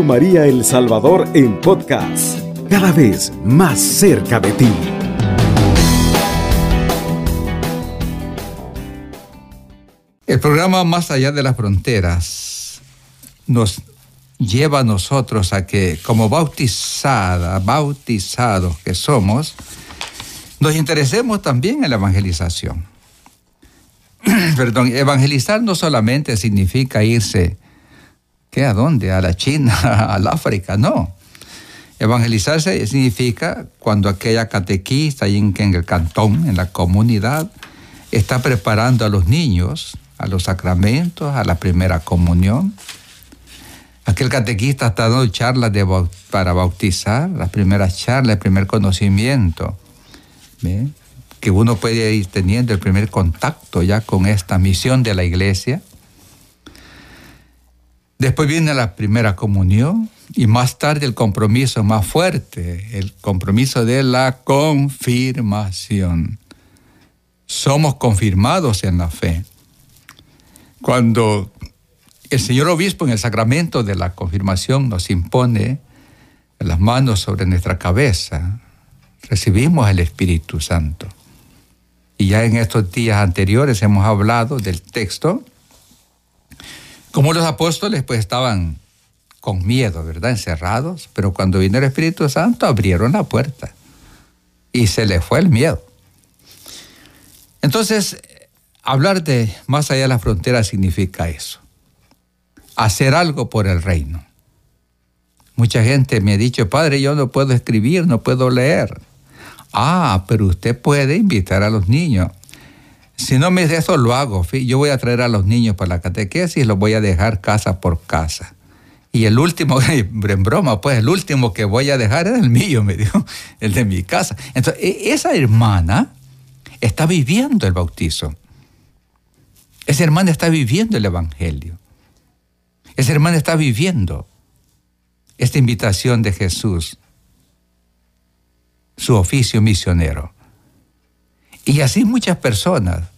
María El Salvador en podcast, cada vez más cerca de ti. El programa Más allá de las fronteras nos lleva a nosotros a que como bautizada, bautizados que somos, nos interesemos también en la evangelización. Perdón, evangelizar no solamente significa irse, ¿qué? ¿A dónde? ¿A la China? ¿Al África? No. Evangelizarse significa cuando aquella catequista ahí en, el cantón, en la comunidad, está preparando a los niños a los sacramentos, a la primera comunión. Aquel catequista está dando charlas de, para bautizar, las primeras charlas, el primer conocimiento, que uno puede ir teniendo el primer contacto ya con esta misión de la iglesia. Después viene la primera comunión y más tarde el compromiso más fuerte, el compromiso de la confirmación. Somos confirmados en la fe. Cuando el señor obispo en el sacramento de la confirmación nos impone las manos sobre nuestra cabeza, recibimos el Espíritu Santo. Y ya en estos días anteriores hemos hablado del texto, como los apóstoles pues estaban con miedo, ¿verdad? Encerrados, pero cuando vino el Espíritu Santo abrieron la puerta y se les fue el miedo. Entonces, Hablar de más allá de la frontera significa eso. Hacer algo por el reino. Mucha gente me ha dicho, padre, yo no puedo escribir, no puedo leer. Ah, pero usted puede invitar a los niños. Si no me dice eso, lo hago. Yo voy a traer a los niños para la catequesis y los voy a dejar casa por casa. Y el último, en broma, pues el último que voy a dejar es el mío, me dijo, el de mi casa. Entonces, e, esa hermana está viviendo el bautizo. Esa hermana está viviendo el Evangelio. Esa hermana está viviendo esta invitación de Jesús, su oficio misionero. Y así muchas personas,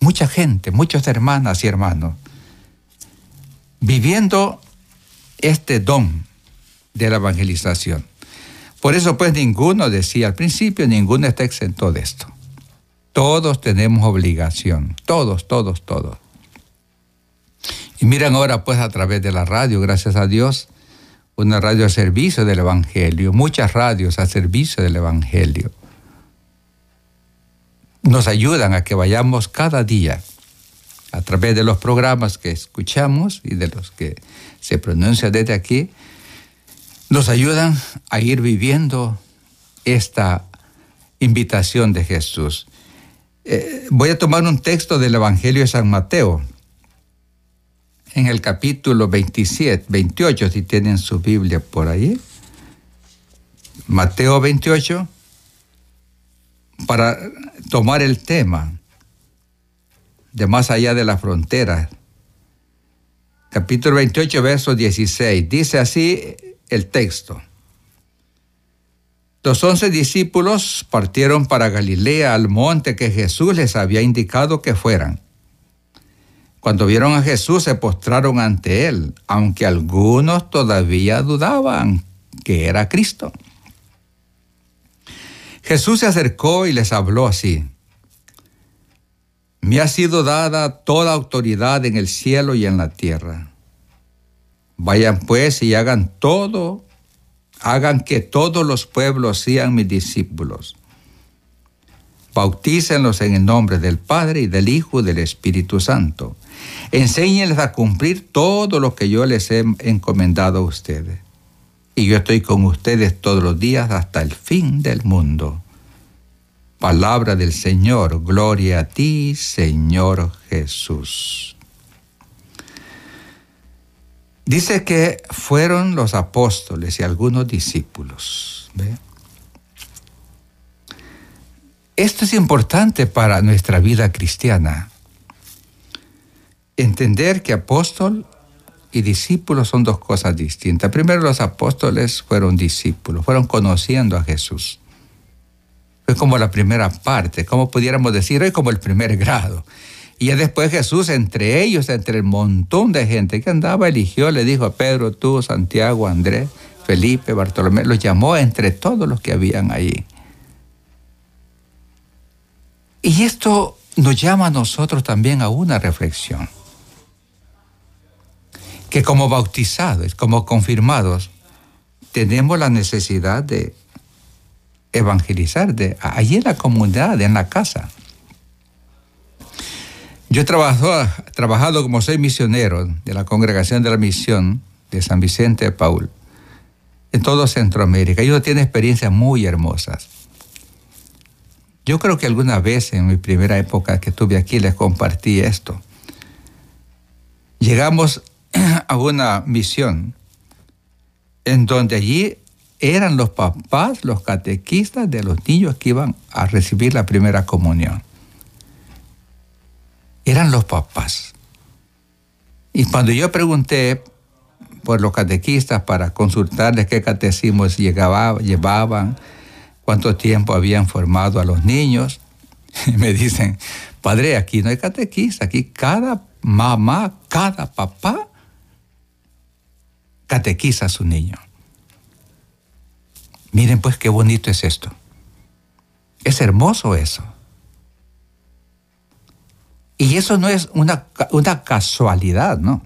mucha gente, muchas hermanas y hermanos, viviendo este don de la evangelización. Por eso pues ninguno decía al principio, ninguno está exento de esto. Todos tenemos obligación, todos, todos, todos. Y miran ahora pues a través de la radio, gracias a Dios, una radio a servicio del Evangelio, muchas radios a servicio del Evangelio. Nos ayudan a que vayamos cada día a través de los programas que escuchamos y de los que se pronuncian desde aquí, nos ayudan a ir viviendo esta invitación de Jesús. Eh, voy a tomar un texto del Evangelio de San Mateo, en el capítulo 27, 28, si tienen su Biblia por ahí. Mateo 28, para tomar el tema de más allá de la frontera. Capítulo 28, verso 16. Dice así el texto. Los once discípulos partieron para Galilea al monte que Jesús les había indicado que fueran. Cuando vieron a Jesús se postraron ante él, aunque algunos todavía dudaban que era Cristo. Jesús se acercó y les habló así. Me ha sido dada toda autoridad en el cielo y en la tierra. Vayan pues y hagan todo hagan que todos los pueblos sean mis discípulos. Bautícenlos en el nombre del Padre y del Hijo y del Espíritu Santo. Enséñenles a cumplir todo lo que yo les he encomendado a ustedes. Y yo estoy con ustedes todos los días hasta el fin del mundo. Palabra del Señor, gloria a ti, Señor Jesús. Dice que fueron los apóstoles y algunos discípulos. Esto es importante para nuestra vida cristiana. Entender que apóstol y discípulo son dos cosas distintas. Primero los apóstoles fueron discípulos, fueron conociendo a Jesús. Fue como la primera parte, como pudiéramos decir, hoy como el primer grado. Y después Jesús, entre ellos, entre el montón de gente que andaba, eligió, le dijo a Pedro, tú, Santiago, Andrés, Felipe, Bartolomé, los llamó entre todos los que habían ahí. Y esto nos llama a nosotros también a una reflexión. Que como bautizados, como confirmados, tenemos la necesidad de evangelizar de allí en la comunidad, en la casa. Yo he trabajado, como seis misioneros de la Congregación de la Misión de San Vicente de Paul en todo Centroamérica. Yo tiene experiencias muy hermosas. Yo creo que alguna vez en mi primera época que estuve aquí les compartí esto. Llegamos a una misión en donde allí eran los papás, los catequistas de los niños que iban a recibir la primera comunión. Eran los papás. Y cuando yo pregunté por los catequistas para consultarles qué catecismos llevaban, cuánto tiempo habían formado a los niños. Me dicen, padre, aquí no hay catequista, aquí cada mamá, cada papá catequiza a su niño. Miren pues qué bonito es esto. Es hermoso eso. Y eso no es una, una casualidad, ¿no?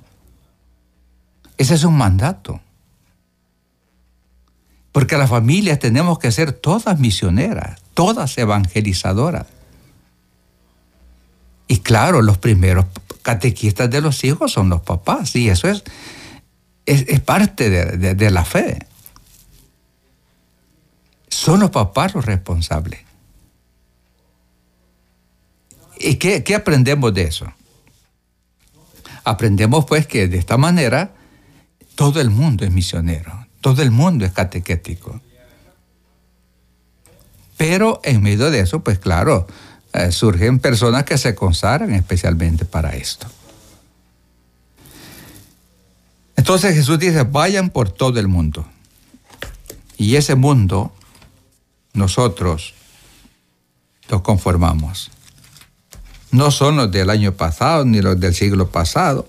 Ese es un mandato. Porque las familias tenemos que ser todas misioneras, todas evangelizadoras. Y claro, los primeros catequistas de los hijos son los papás, y eso es, es, parte de, la fe. Son los papás los responsables. ¿Y qué, qué aprendemos de eso? Aprendemos pues que de esta manera todo el mundo es misionero. Todo el mundo es catequético. Pero en medio de eso, pues claro, eh, surgen personas que se consagran especialmente para esto. Entonces Jesús dice, vayan por todo el mundo. Y ese mundo, nosotros lo conformamos. No son los del año pasado, ni los del siglo pasado,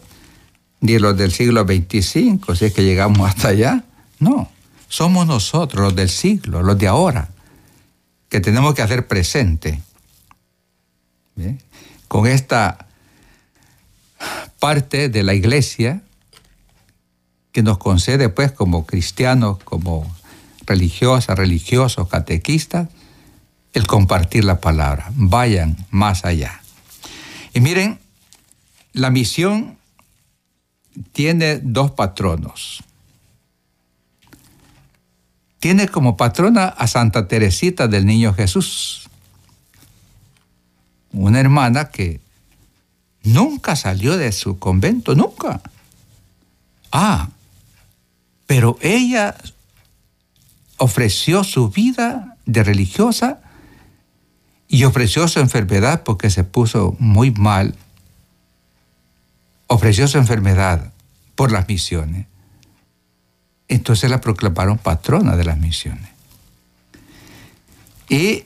ni los del siglo 25, si es que llegamos hasta allá. No, somos nosotros los del siglo, los de ahora, que tenemos que hacer presente con esta parte de la iglesia que nos concede pues como cristianos, como religiosas, religiosos, catequistas, el compartir la palabra. Vayan más allá. Y miren, la misión tiene dos patronos tiene como patrona a Santa Teresita del Niño Jesús, una hermana que nunca salió de su convento, nunca. Ah, pero ella ofreció su vida de religiosa y ofreció su enfermedad porque se puso muy mal. Ofreció su enfermedad por las misiones. Entonces la proclamaron patrona de las misiones. Y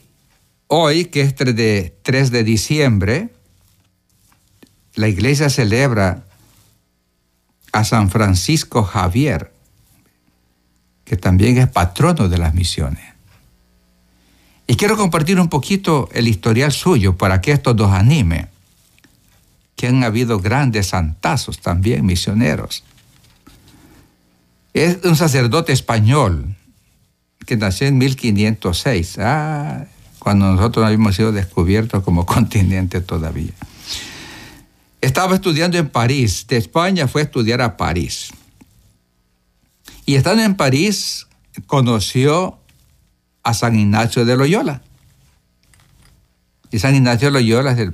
hoy, que es 3 de, 3 de diciembre, la iglesia celebra a San Francisco Javier, que también es patrono de las misiones. Y quiero compartir un poquito el historial suyo para que esto nos anime, que han habido grandes santazos también misioneros. Es un sacerdote español que nació en 1506, ah, cuando nosotros no habíamos sido descubiertos como continente todavía. Estaba estudiando en París, de España fue a estudiar a París. Y estando en París, conoció a San Ignacio de Loyola. Y San Ignacio de Loyola es el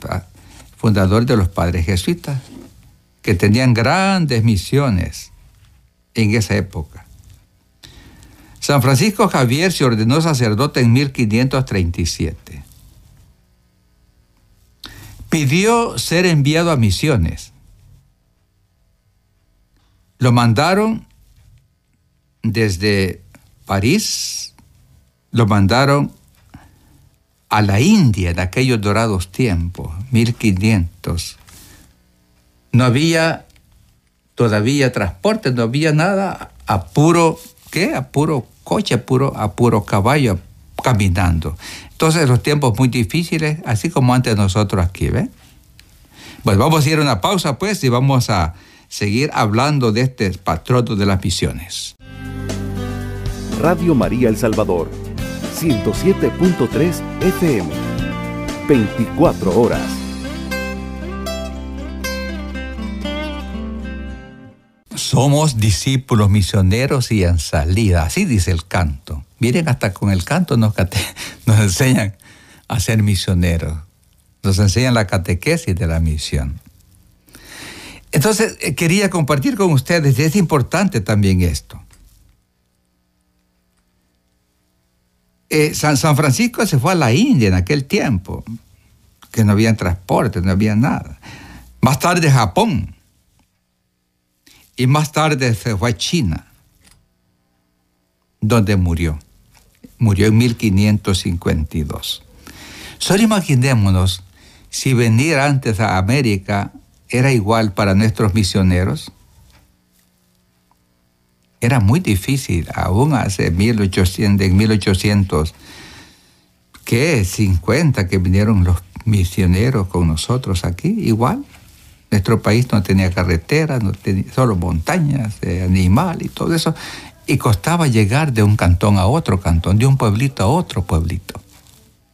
fundador de los padres jesuitas, que tenían grandes misiones en esa época. San Francisco Javier se ordenó sacerdote en 1537. Pidió ser enviado a misiones. Lo mandaron desde París, lo mandaron a la India en aquellos dorados tiempos, 1500 no había todavía transporte, no había nada, a puro, ¿qué? A puro coche, a puro, a puro caballo, caminando. Entonces los tiempos muy difíciles, así como antes nosotros aquí. Pues vamos a ir a una pausa pues y vamos a seguir hablando de este patrono de las misiones. Radio María El Salvador, 107.3 FM, 24 horas. Somos discípulos misioneros y en salida, así dice el canto. Miren, hasta con el canto nos, nos enseñan a ser misioneros, nos enseñan la catequesis de la misión. Entonces, eh, quería compartir con ustedes, y es importante también esto. Eh, San, San, Francisco se fue a la India en aquel tiempo, que no había transporte, no había nada. Más tarde Japón. Y más tarde se fue a China, donde murió. Murió en 1552. Solo imaginémonos si venir antes a América era igual para nuestros misioneros. Era muy difícil, aún hace 1800, en 1800, ¿qué? 50 que vinieron los misioneros con nosotros aquí, igual. Nuestro país no tenía carreteras, no tenía, solo montañas, eh, animal y todo eso. Y costaba llegar de un cantón a otro cantón, de un pueblito a otro pueblito.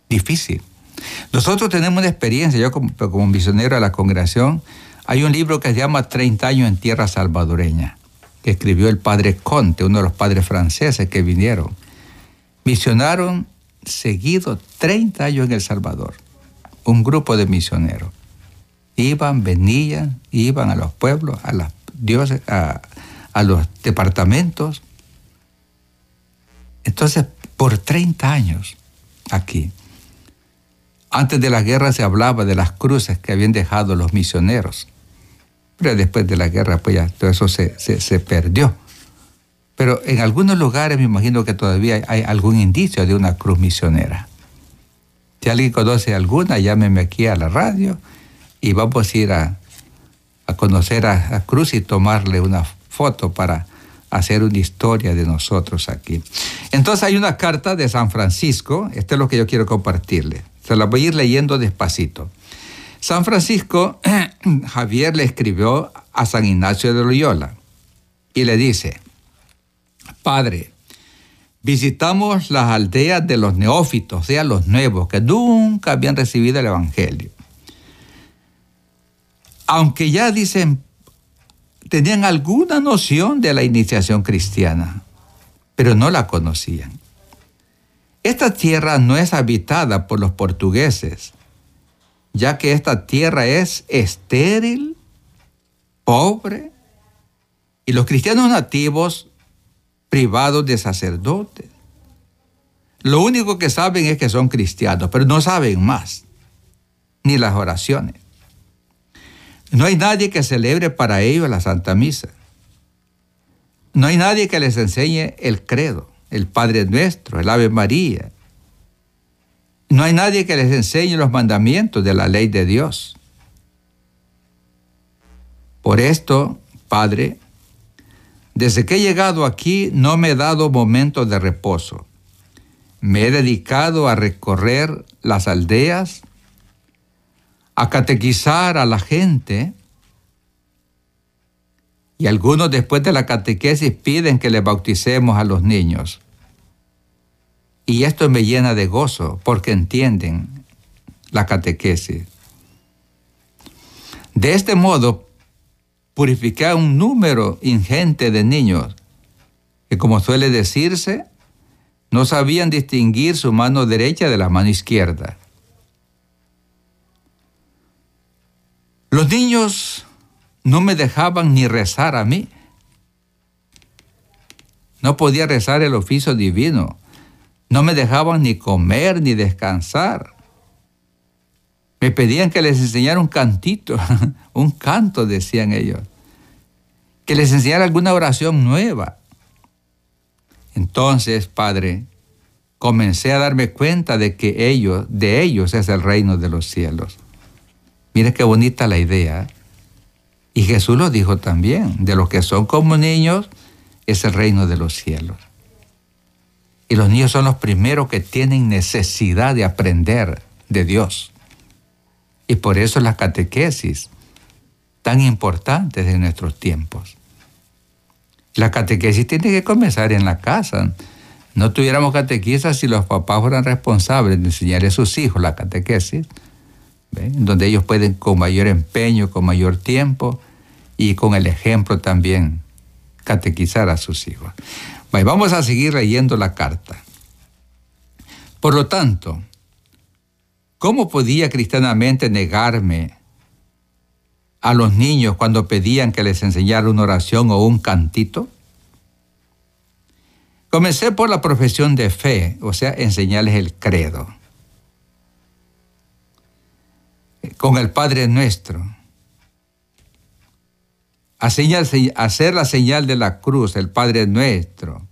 Difícil. Nosotros tenemos una experiencia, yo como, como misionero de la congregación, hay un libro que se llama 30 años en tierra salvadoreña, que escribió el padre Conte, uno de los padres franceses que vinieron. Misionaron seguido 30 años en El Salvador, un grupo de misioneros. Iban, venían, iban a los pueblos, a, a los departamentos. Entonces, por 30 años aquí. Antes de la guerra se hablaba de las cruces que habían dejado los misioneros. Pero después de la guerra, pues ya todo eso se, se, perdió. Pero en algunos lugares me imagino que todavía hay algún indicio de una cruz misionera. Si alguien conoce alguna, llámeme aquí a la radio y vamos a ir a, a conocer a, a, Cruz y tomarle una foto para hacer una historia de nosotros aquí. Entonces hay una carta de San Francisco, esto es lo que yo quiero compartirle. Se la voy a ir leyendo despacito. San Francisco, Javier le escribió a San Ignacio de Loyola y le dice, Padre, visitamos las aldeas de los neófitos, o sea, los nuevos, que nunca habían recibido el Evangelio. Aunque ya dicen, tenían alguna noción de la iniciación cristiana, pero no la conocían. Esta tierra no es habitada por los portugueses, ya que esta tierra es estéril, pobre, y los cristianos nativos privados de sacerdotes. Lo único que saben es que son cristianos, pero no saben más, ni las oraciones. No hay nadie que celebre para ellos la Santa Misa. No hay nadie que les enseñe el credo, el Padre Nuestro, el Ave María, no hay nadie que les enseñe los mandamientos de la ley de Dios. Por esto, Padre, desde que he llegado aquí no me he dado momentos de reposo. Me he dedicado a recorrer las aldeas, a catequizar a la gente, y algunos después de la catequesis piden que le bauticemos a los niños. Y esto me llena de gozo porque entienden la catequesis. De este modo, purificar un número ingente de niños que, como suele decirse, no sabían distinguir su mano derecha de la mano izquierda. Los niños no me dejaban ni rezar a mí. No podía rezar el oficio divino no me dejaban ni comer ni descansar. Me pedían que les enseñara un cantito, un canto, decían ellos. Que les enseñara alguna oración nueva. Entonces, Padre, comencé a darme cuenta de que ellos, de ellos es el reino de los cielos. Mire qué bonita la idea. Y Jesús lo dijo también, de los que son como niños es el reino de los cielos. Y los niños son los primeros que tienen necesidad de aprender de Dios. Y por eso las catequesis tan importantes de nuestros tiempos. La catequesis tiene que comenzar en la casa. No tuviéramos catequistas si los papás fueran responsables de enseñar a sus hijos la catequesis, donde ellos pueden con mayor empeño, con mayor tiempo y con el ejemplo también catequizar a sus hijos. Vamos a seguir leyendo la carta. Por lo tanto, ¿cómo podía cristianamente negarme a los niños cuando pedían que les enseñara una oración o un cantito? Comencé por la profesión de fe, o sea, enseñarles el credo. Con el Padre Nuestro. Hacer la señal de la cruz, el Padre Nuestro.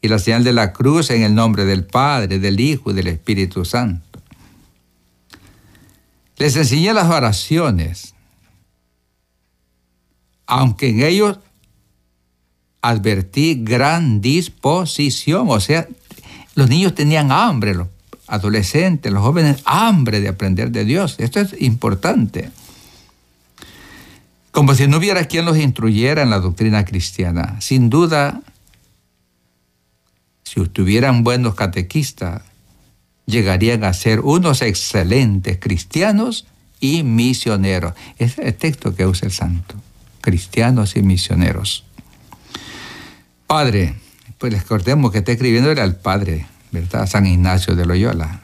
Y la señal de la cruz en el nombre del Padre, del Hijo y del Espíritu Santo. Les enseñé las oraciones, aunque en ellos advertí gran disposición, o sea, los niños tenían hambre, los adolescentes, los jóvenes, hambre de aprender de Dios. Esto es importante. Como si no hubiera quien los instruyera en la doctrina cristiana. Sin duda, si tuvieran buenos catequistas, llegarían a ser unos excelentes cristianos y misioneros. Es el texto que usa el santo. Cristianos y misioneros. Padre, pues les cortemos que está escribiendo era el Padre, ¿verdad? San Ignacio de Loyola.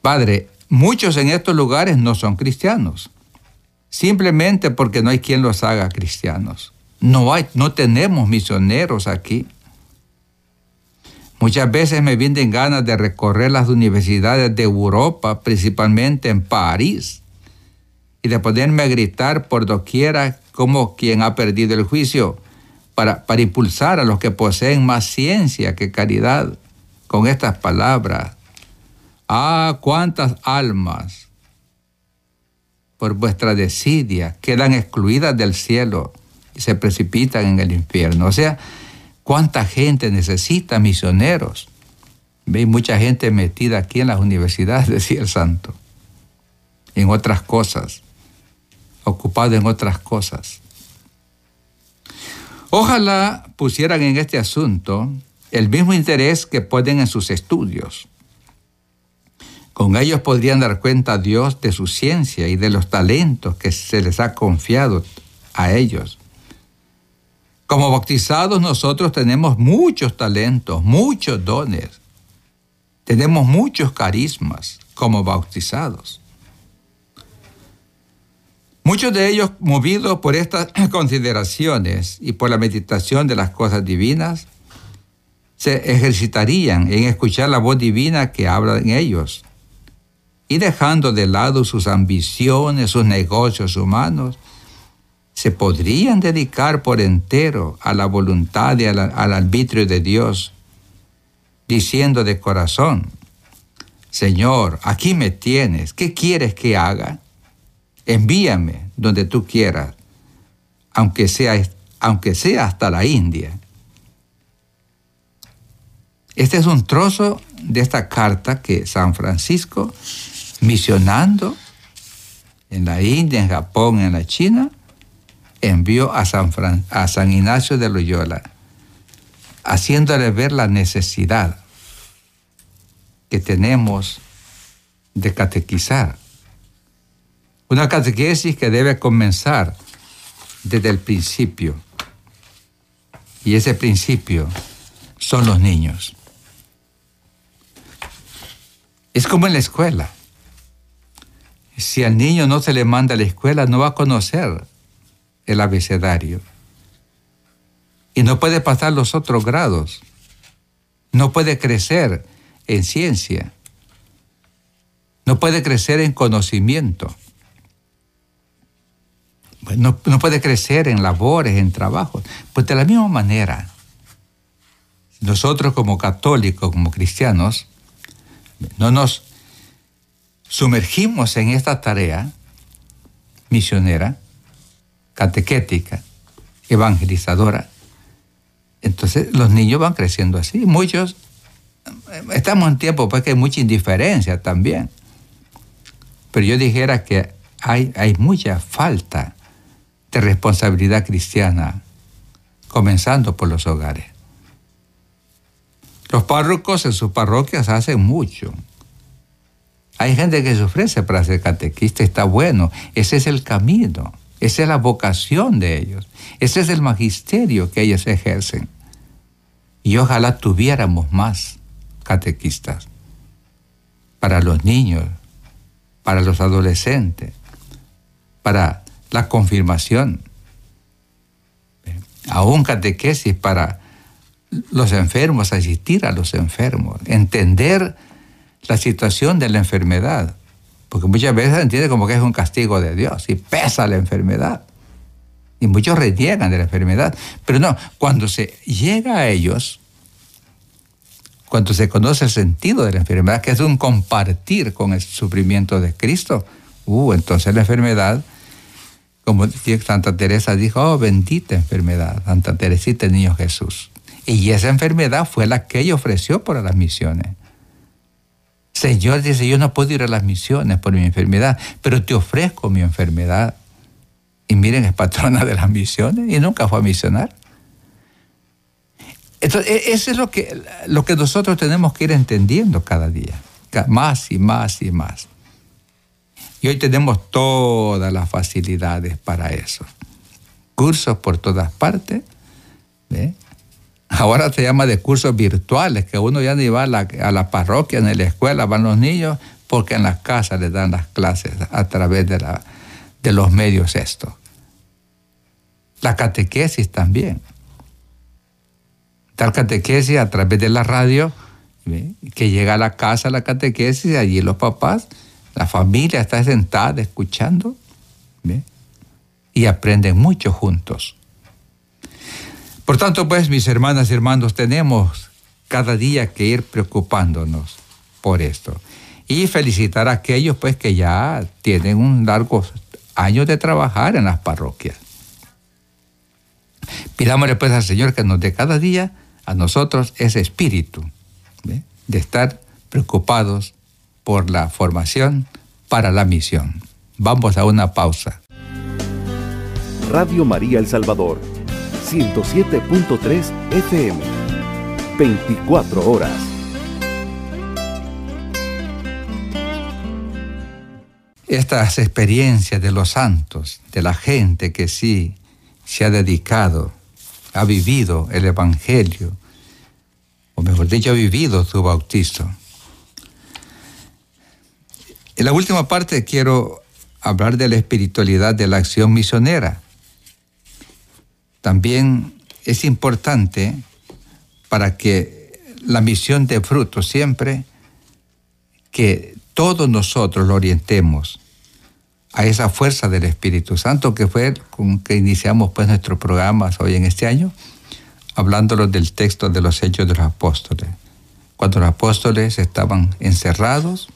Padre, muchos en estos lugares no son cristianos, simplemente porque no hay quien los haga cristianos. No hay, no tenemos misioneros aquí. Muchas veces me vienen ganas de recorrer las universidades de Europa, principalmente en París, y de ponerme a gritar por doquiera como quien ha perdido el juicio para, impulsar a los que poseen más ciencia que caridad con estas palabras. Ah, cuántas almas por vuestra desidia quedan excluidas del cielo y se precipitan en el infierno. O sea, cuánta gente necesita misioneros. Ve mucha gente metida aquí en las universidades, decía el santo, en otras cosas, ocupado en otras cosas. Ojalá pusieran en este asunto el mismo interés que ponen en sus estudios. Con ellos podrían dar cuenta a Dios de su ciencia y de los talentos que se les ha confiado a ellos. Como bautizados nosotros tenemos muchos talentos, muchos dones. Tenemos muchos carismas como bautizados. Muchos de ellos, movidos por estas consideraciones y por la meditación de las cosas divinas, se ejercitarían en escuchar la voz divina que habla en ellos y dejando de lado sus ambiciones, sus negocios humanos, se podrían dedicar por entero a la voluntad y al, al arbitrio de Dios, diciendo de corazón, Señor, aquí me tienes, ¿qué quieres que haga? envíame donde tú quieras, aunque sea, aunque sea hasta la India. Este es un trozo de esta carta que San Francisco, misionando en la India, en Japón, en la China, envió a San, a San Ignacio de Loyola, haciéndole ver la necesidad que tenemos de catequizar una catequesis que debe comenzar desde el principio. Y ese principio son los niños. Es como en la escuela. Si al niño no se le manda a la escuela, no va a conocer el abecedario. Y no puede pasar los otros grados. No puede crecer en ciencia. No puede crecer en conocimiento. Pues no, puede crecer en labores, en trabajos. Pues de la misma manera, nosotros como católicos, como cristianos, no nos sumergimos en esta tarea misionera, catequética, evangelizadora. Entonces los niños van creciendo así. Muchos, estamos en tiempo pues que hay mucha indiferencia también. Pero yo dijera que hay, hay mucha falta de responsabilidad cristiana, comenzando por los hogares. Los párrocos en sus parroquias hacen mucho. Hay gente que se ofrece para ser catequista, está bueno. Ese es el camino, esa es la vocación de ellos, ese es el magisterio que ellos ejercen. Y ojalá tuviéramos más catequistas para los niños, para los adolescentes, para la confirmación, aún catequesis para los enfermos, asistir a los enfermos, entender la situación de la enfermedad, porque muchas veces se entiende como que es un castigo de Dios y pesa la enfermedad. Y muchos reniegan de la enfermedad. Pero no, cuando se llega a ellos, cuando se conoce el sentido de la enfermedad, que es un compartir con el sufrimiento de Cristo, uh, entonces la enfermedad, como Santa Teresa dijo, oh, bendita enfermedad, Santa Teresita, niño Jesús. Y esa enfermedad fue la que ella ofreció para las misiones. Señor dice, yo no puedo ir a las misiones por mi enfermedad, pero te ofrezco mi enfermedad. Y miren, es patrona de las misiones y nunca fue a misionar. Entonces, e, eso es lo que, lo que nosotros tenemos que ir entendiendo cada día, más y más y más. Y hoy tenemos todas las facilidades para eso. Cursos por todas partes. Ahora se llama de cursos virtuales, que uno ya ni va a la, parroquia, ni a la escuela, van los niños, porque en las casas les dan las clases a través de los medios estos. La catequesis también. Tal catequesis a través de la radio, que llega a la casa la catequesis, y allí los papás, la familia está sentada escuchando, y aprenden mucho juntos. Por tanto, pues, mis hermanas y hermanos, tenemos cada día que ir preocupándonos por esto. Y felicitar a aquellos, pues, que ya tienen un largo año de trabajar en las parroquias. Pidámosle, pues, al Señor que nos dé cada día a nosotros ese espíritu de estar preocupados por la formación para la misión. Vamos a una pausa. Radio María El Salvador 107.3 FM. 24 horas. Estas experiencias de los santos, de la gente que sí se ha dedicado, ha vivido el Evangelio, o mejor dicho, ha vivido su bautizo. En la última parte quiero hablar de la espiritualidad de la acción misionera también es importante para que la misión de fruto siempre, que todos nosotros lo orientemos a esa fuerza del Espíritu Santo que fue con que iniciamos pues nuestros programas hoy en este año, hablándolos del texto de los hechos de los apóstoles. Cuando los apóstoles estaban encerrados,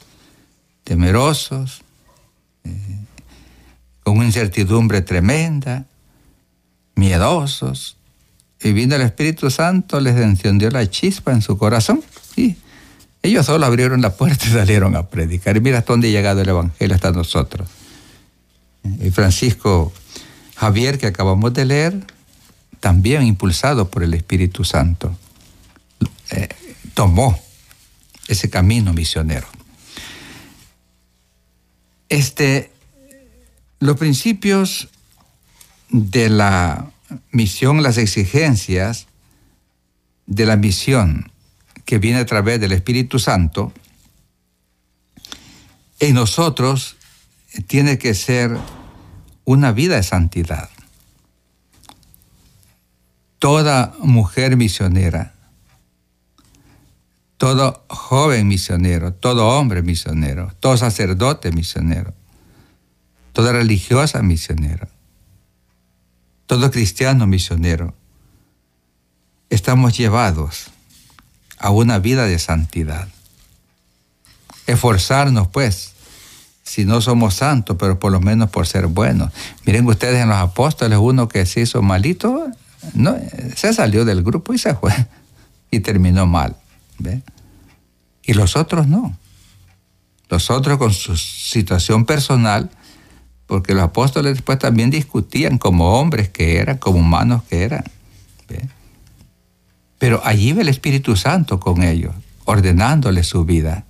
temerosos, eh, con una incertidumbre tremenda, miedosos. Y vino el Espíritu Santo, les encendió la chispa en su corazón. Y ellos solo abrieron la puerta y salieron a predicar. Y mira hasta dónde ha llegado el Evangelio hasta nosotros. Y Francisco Javier, que acabamos de leer, también impulsado por el Espíritu Santo, eh, tomó ese camino misionero. Este, los principios de la misión, las exigencias de la misión que viene a través del Espíritu Santo, en nosotros tiene que ser una vida de santidad. Toda mujer misionera, todo joven misionero, todo hombre misionero, todo sacerdote misionero, toda religiosa misionera, todo cristiano misionero, estamos llevados a una vida de santidad. Esforzarnos, pues, si no somos santos, pero por lo menos por ser buenos. Miren ustedes en los apóstoles, uno que se hizo malito, no, se salió del grupo y se fue y terminó mal. Y los otros no. Los otros con su situación personal, porque los apóstoles después también discutían como hombres que eran, como humanos que eran. Pero allí ve el Espíritu Santo con ellos, ordenándoles su vida.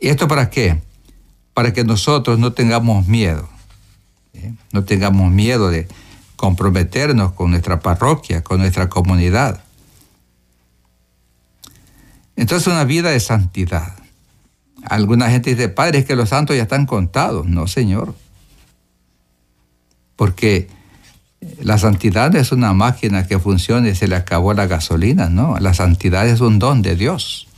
¿Y esto para qué? Para que nosotros no tengamos miedo. No tengamos miedo de comprometernos con nuestra parroquia, con nuestra comunidad. Entonces una vida de santidad. Alguna gente dice, Padre, es que los santos ya están contados. No, Señor. Porque la santidad es una máquina que funciona y se le acabó la gasolina, ¿no? La santidad es un don de Dios.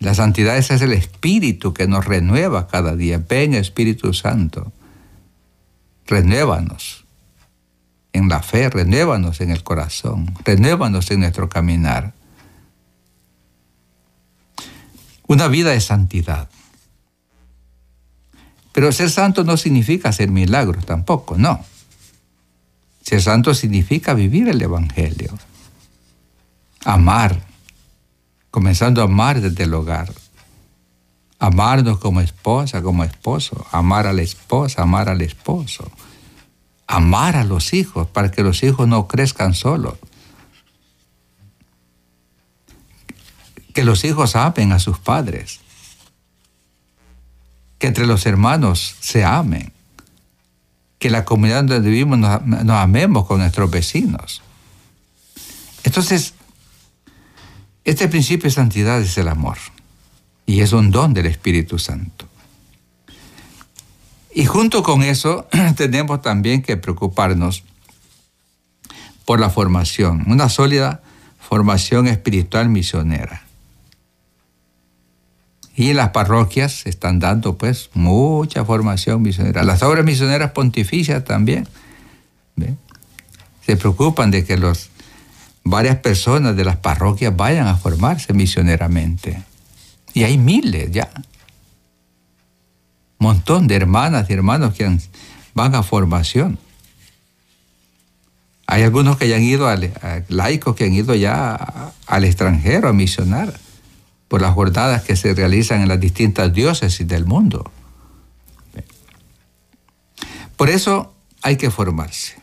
La santidad es el Espíritu que nos renueva cada día. Ven Espíritu Santo, renuévanos en la fe, renuévanos en el corazón, renuévanos en nuestro caminar. Una vida de santidad. Pero ser santo no significa hacer milagros tampoco, no. Ser santo significa vivir el Evangelio, amar, comenzando a amar desde el hogar. Amarnos como esposa, como esposo, amar a la esposa, amar al esposo, amar a los hijos para que los hijos no crezcan solos. Que los hijos amen a sus padres. Que entre los hermanos se amen. Que la comunidad donde vivimos nos, nos amemos con nuestros vecinos. Entonces, este principio de santidad es el amor y es un don del Espíritu Santo. Y junto con eso tenemos también que preocuparnos por la formación, una sólida formación espiritual misionera. Y las parroquias están dando pues mucha formación misionera. Las obras misioneras pontificias también se preocupan de que los varias personas de las parroquias vayan a formarse misioneramente. Y hay miles ya. Montón de hermanas y hermanos que van a formación. Hay algunos que han ido, al, laicos que han ido ya al extranjero a misionar por las jornadas que se realizan en las distintas diócesis del mundo. Por eso hay que formarse.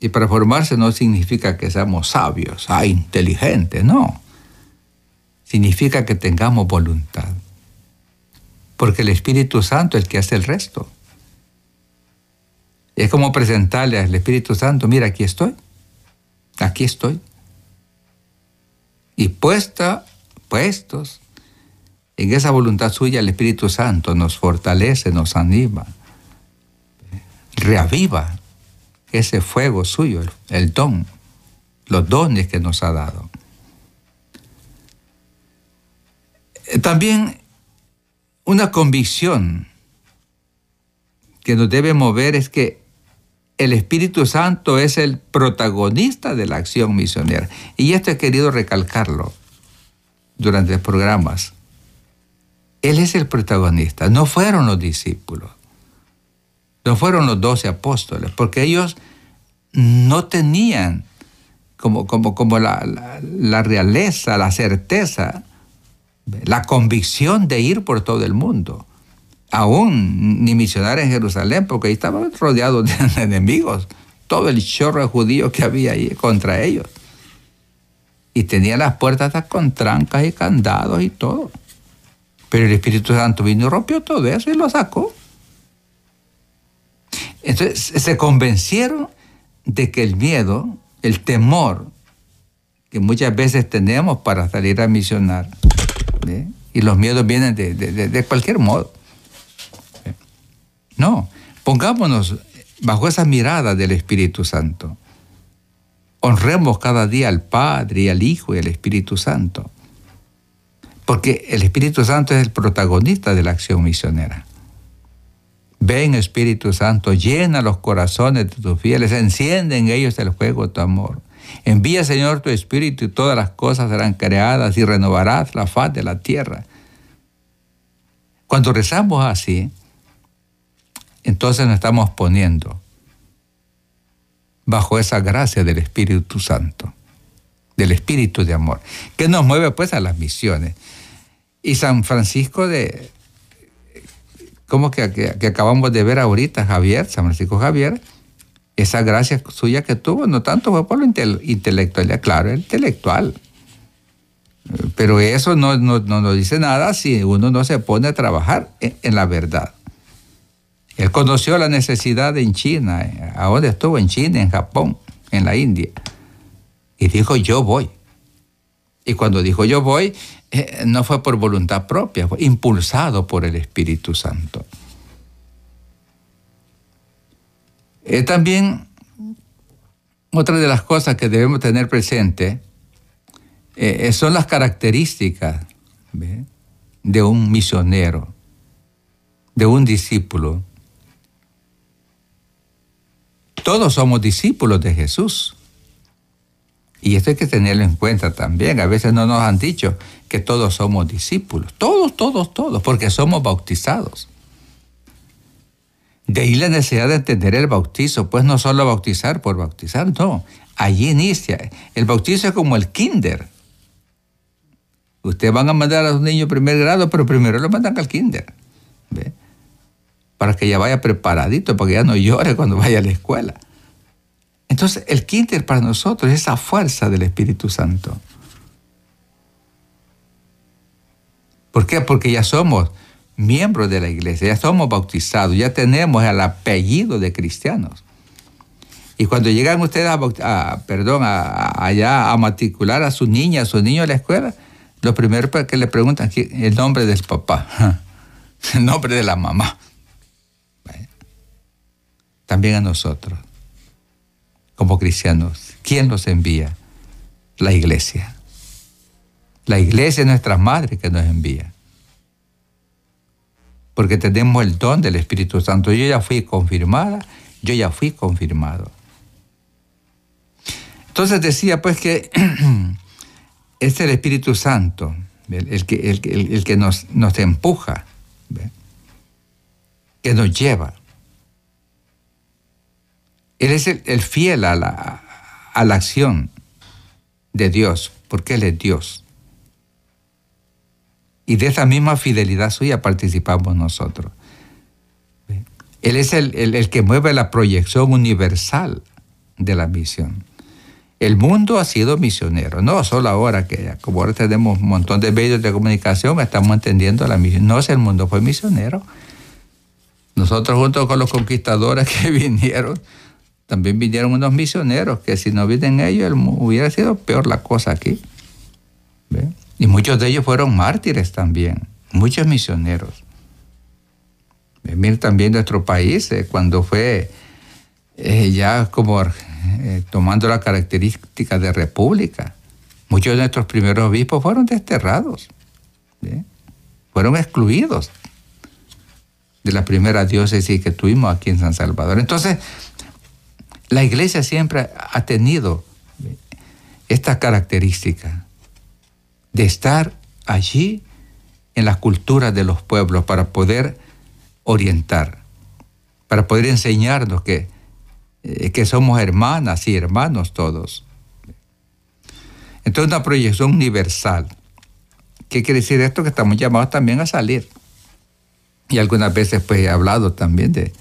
Y para formarse no significa que seamos sabios, ah, inteligentes, no. Significa que tengamos voluntad. Porque el Espíritu Santo es el que hace el resto. Es como presentarle al Espíritu Santo, mira, aquí estoy, aquí estoy. Y puesta, puestos en esa voluntad suya, el Espíritu Santo nos fortalece, nos anima, reaviva ese fuego suyo, el, don, los dones que nos ha dado. También una convicción que nos debe mover es que el Espíritu Santo es el protagonista de la acción misionera. Y esto he querido recalcarlo durante los programas. Él es el protagonista, no fueron los discípulos. No fueron los doce apóstoles, porque ellos no tenían como, como, como la, la, realeza, la certeza, la convicción de ir por todo el mundo. Aún ni misionar en Jerusalén, porque ahí estaban rodeados de enemigos, todo el chorro judío que había ahí contra ellos. Y tenían las puertas con trancas y candados y todo. Pero el Espíritu Santo vino y rompió todo eso y lo sacó. Entonces se convencieron de que el miedo, el temor que muchas veces tenemos para salir a misionar, y los miedos vienen de, cualquier modo. No, pongámonos bajo esa mirada del Espíritu Santo. Honremos cada día al Padre y al Hijo y al Espíritu Santo. Porque el Espíritu Santo es el protagonista de la acción misionera. Ven Espíritu Santo, llena los corazones de tus fieles, enciende en ellos el fuego de tu amor. Envía Señor tu Espíritu y todas las cosas serán creadas y renovarás la faz de la tierra. Cuando rezamos así, entonces nos estamos poniendo bajo esa gracia del Espíritu Santo, del Espíritu de amor, que nos mueve pues a las misiones. Y San Francisco de, como que, que, acabamos de ver ahorita, Javier, San Francisco Javier, esa gracia suya que tuvo, no tanto fue por lo intelectual, claro, intelectual. Pero eso no, no, nos dice nada si uno no se pone a trabajar en, la verdad. Él conoció la necesidad en China, eh, ¿a dónde estuvo? En China, en Japón, en la India. Y dijo, yo voy. Y cuando dijo yo voy, eh, no fue por voluntad propia, fue impulsado por el Espíritu Santo. Eh, también otra de las cosas que debemos tener presente son las características de un misionero, de un discípulo. Todos somos discípulos de Jesús. Y esto hay que tenerlo en cuenta también. A veces no nos han dicho que todos somos discípulos. Todos, todos, todos, porque somos bautizados. De ahí la necesidad de entender el bautizo, pues no solo bautizar por bautizar, no. Allí inicia. El bautizo es como el kinder. Ustedes van a mandar a un niño primer grado, pero primero lo mandan al kinder. Para que ya vaya preparadito, para que ya no llore cuando vaya a la escuela. Entonces, el kinder para nosotros es esa fuerza del Espíritu Santo. ¿Por qué? Porque ya somos miembros de la iglesia, ya somos bautizados, ya tenemos el apellido de cristianos. Y cuando llegan ustedes a, perdón, allá a matricular a su niña, a su niño a la escuela, lo primero que le preguntan es el nombre del papá, el nombre de la mamá. También a nosotros, como cristianos, ¿quién nos envía? La iglesia. La iglesia es nuestra madre que nos envía porque tenemos el don del Espíritu Santo. Yo ya fui confirmada, yo ya fui confirmado. Entonces decía pues que es el Espíritu Santo el, que, el, que nos, nos empuja, que nos lleva. Él es el, fiel a la, a la acción de Dios, porque Él es Dios. Y de esa misma fidelidad suya participamos nosotros. Él es el, que mueve la proyección universal de la misión. El mundo ha sido misionero, no solo ahora que como ahora tenemos un montón de medios de comunicación, estamos entendiendo la misión. No, es el mundo fue misionero. Nosotros junto con los conquistadores que vinieron, también vinieron unos misioneros, que si no vienen ellos, hubiera sido peor la cosa aquí. Y muchos de ellos fueron mártires también, muchos misioneros. Miren también nuestro país, eh, cuando fue eh, ya como eh, tomando la característica de república, muchos de nuestros primeros obispos fueron desterrados, fueron excluidos de la primera diócesis que tuvimos aquí en San Salvador. Entonces, la iglesia siempre ha tenido esta característica de estar allí en la cultura de los pueblos para poder orientar, para poder enseñarnos que, eh, que somos hermanas y hermanos todos. Entonces una proyección universal. ¿Qué quiere decir esto? Que estamos llamados también a salir. Y algunas veces pues he hablado también de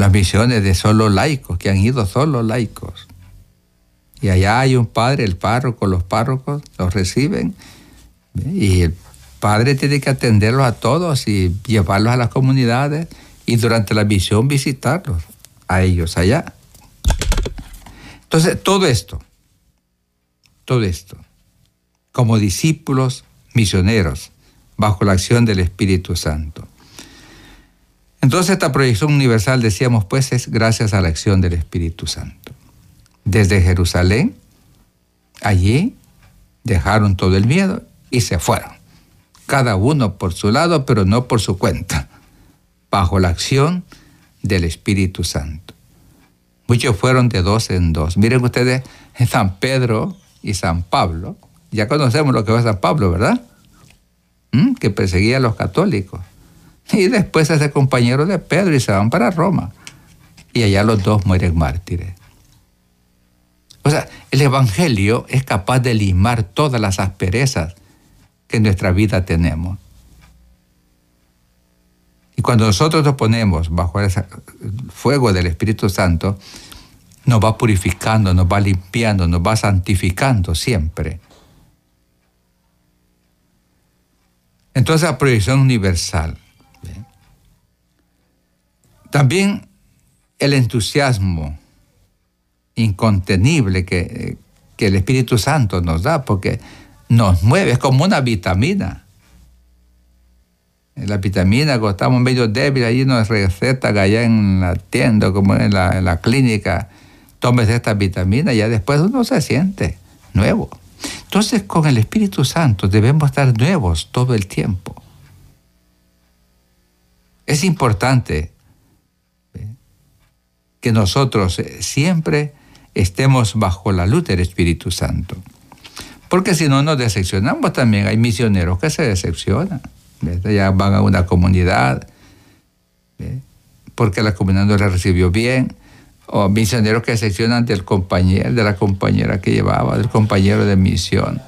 las misiones de solo laicos, que han ido solo laicos. Y allá hay un padre, el párroco, los párrocos los reciben y el padre tiene que atenderlos a todos y llevarlos a las comunidades y durante la misión visitarlos a ellos allá. Entonces, todo esto, todo esto, como discípulos misioneros, bajo la acción del Espíritu Santo. Entonces esta proyección universal, decíamos, pues es gracias a la acción del Espíritu Santo desde Jerusalén, allí dejaron todo el miedo y se fueron. Cada uno por su lado, pero no por su cuenta, bajo la acción del Espíritu Santo. Muchos fueron de dos en dos. Miren ustedes, San Pedro y San Pablo. Ya conocemos lo que fue San Pablo, ¿verdad? ¿Mm? Que perseguía a los católicos. Y después es de compañero de Pedro y se van para Roma. Y allá los dos mueren mártires. O sea, el Evangelio es capaz de limar todas las asperezas que en nuestra vida tenemos. Y cuando nosotros nos ponemos bajo el fuego del Espíritu Santo, nos va purificando, nos va limpiando, nos va santificando siempre. Entonces la proyección universal. También el entusiasmo incontenible que, el Espíritu Santo nos da, porque nos mueve, es como una vitamina. La vitamina, cuando estamos medio débiles, ahí nos receta allá en la tienda, como en la, en la clínica, tomes esta vitamina, ya después uno se siente nuevo. Entonces con el Espíritu Santo debemos estar nuevos todo el tiempo. Es importante que nosotros eh, siempre estemos bajo la luz del Espíritu Santo. Porque si no nos decepcionamos también, hay misioneros que se decepcionan. Ya van a una comunidad, porque la comunidad no les recibió bien, o misioneros que decepcionan del compañero, de la compañera que llevaba, del compañero de misión.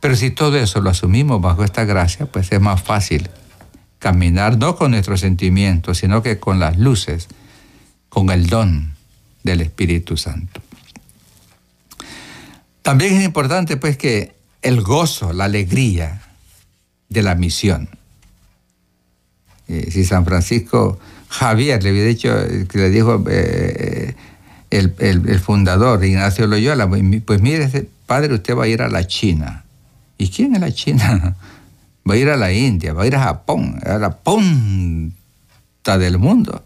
Pero si todo eso lo asumimos bajo esta gracia, pues es más fácil caminar no con nuestros sentimientos, sino que con las luces, con el don del Espíritu Santo. También es importante pues que el gozo, la alegría de la misión. Eh, si San Francisco Javier le había dicho, que le dijo eh, el, el, fundador Ignacio Loyola, pues mire, padre, usted va a ir a la China. ¿Y quién es la China? Va a ir a la India, va a ir a Japón, a la punta del mundo.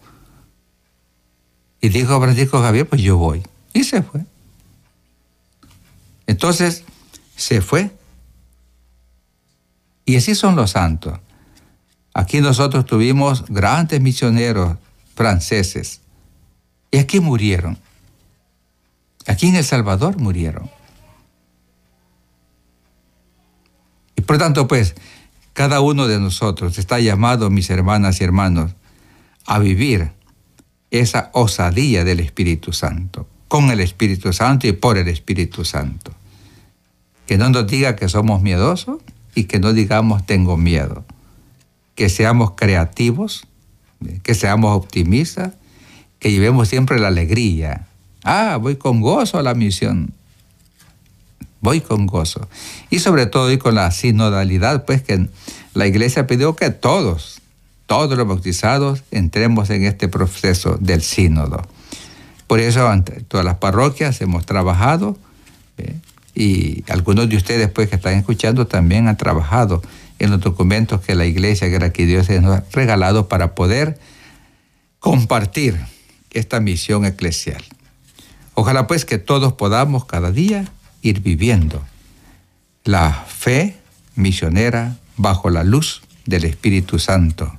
Y dijo Francisco Javier, pues yo voy. Y se fue. Entonces, se fue. Y así son los santos. Aquí nosotros tuvimos grandes misioneros franceses. Y aquí murieron. Aquí en El Salvador murieron. Y por tanto, pues, cada uno de nosotros está llamado, mis hermanas y hermanos, a vivir esa osadía del Espíritu Santo, con el Espíritu Santo y por el Espíritu Santo. Que no nos diga que somos miedosos y que no digamos tengo miedo. Que seamos creativos, que seamos optimistas, que llevemos siempre la alegría. Ah, voy con gozo a la misión. Voy con gozo. Y sobre todo y con la sinodalidad, pues que la iglesia pidió que todos, todos los bautizados entremos en este proceso del sínodo. Por eso, ante todas las parroquias hemos trabajado y algunos de ustedes pues, que están escuchando también han trabajado en los documentos que la iglesia, que la Dios nos ha regalado para poder compartir esta misión eclesial. Ojalá pues que todos podamos cada día ir viviendo la fe misionera bajo la luz del Espíritu Santo.